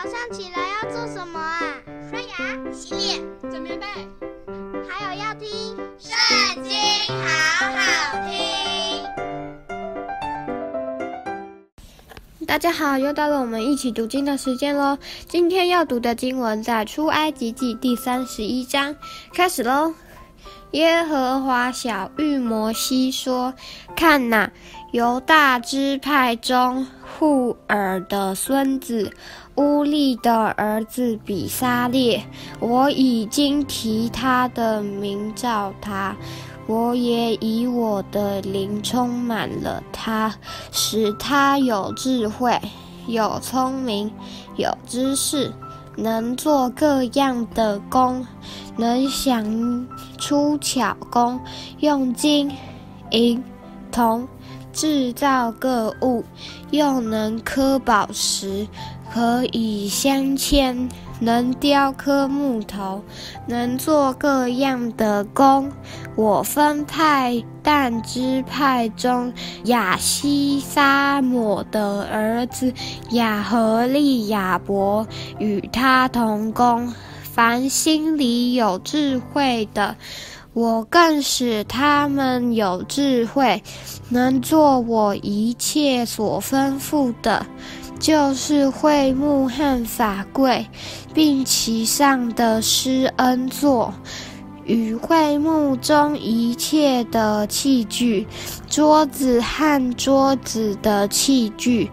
早上起来要做什么啊？刷牙、洗脸、整棉被，还有要听《圣经》，好好听。大家好，又到了我们一起读经的时间喽。今天要读的经文在出埃及记第三十一章，开始喽。耶和华晓諭摩西说：“看哪，犹大支派中户珥的孙子乌利的儿子比撒列，我已经提他的名召他，我也以我的灵充满了他，使他有智慧、有聪明、有知识。”能做各样的工，能想出巧工，用金、银、铜制造各物，又能刻宝石，可以镶嵌。能雕刻木头，能做各样的工。我分派但支派中亚希撒抹的儿子亚和利亚伯与他同工。凡心里有智慧的，我更使他们有智慧，能做我一切所吩咐的。就是会幕和法柜，并其上的施恩座，与会幕中一切的器具，桌子和桌子的器具，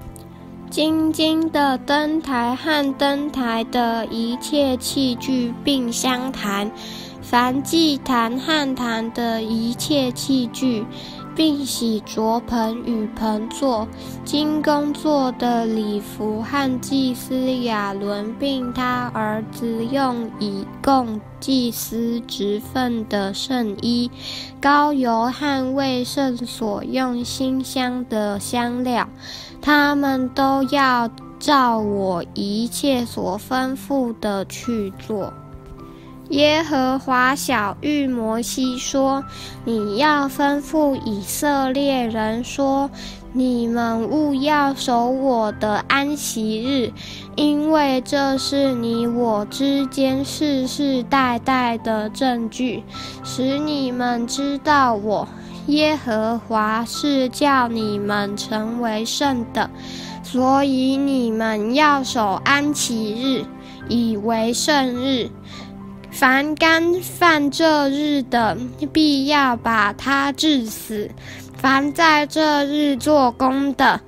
金金的灯台和灯台的一切器具，并相谈，凡祭坛和坛的一切器具。并洗濯盆与盆座，金工做的礼服和祭司亚伦并他儿子用以供祭司职分的圣衣，膏油和为圣所用馨香的香料，他们都要照我一切所吩咐的去做。耶和华晓諭摩西说：“你要吩咐以色列人说，你们务要守我的安息日，因为这是你我之间世世代代的证据，使你们知道我耶和华是叫你们成为圣的。所以你们要守安息日，以为圣日。”凡干犯这日的，必要把他治死；凡在这日做工的，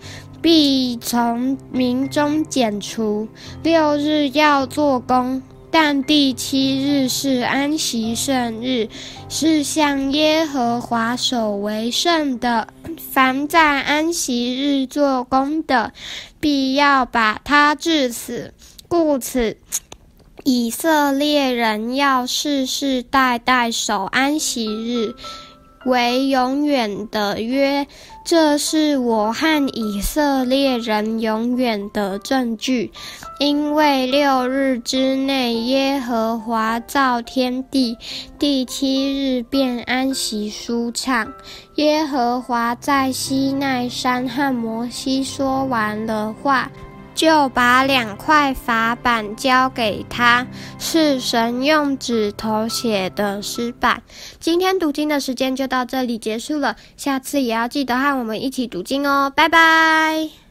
必从民中剪除。六日要做工，但第七日是安息圣日，是向耶和华守为圣的。凡在安息日做工的，必要把他治死。故此。以色列人要世世代代守安息日，为永远的约。这是我和以色列人永远的证据。因为六日之内，耶和华造天地，第七日便安息舒畅。耶和华在西奈山和摩西说完了话。就把两块法板交给他，是神用指头写的石板。今天读经的时间就到这里结束了，下次也要记得和我们一起读经哦，拜拜。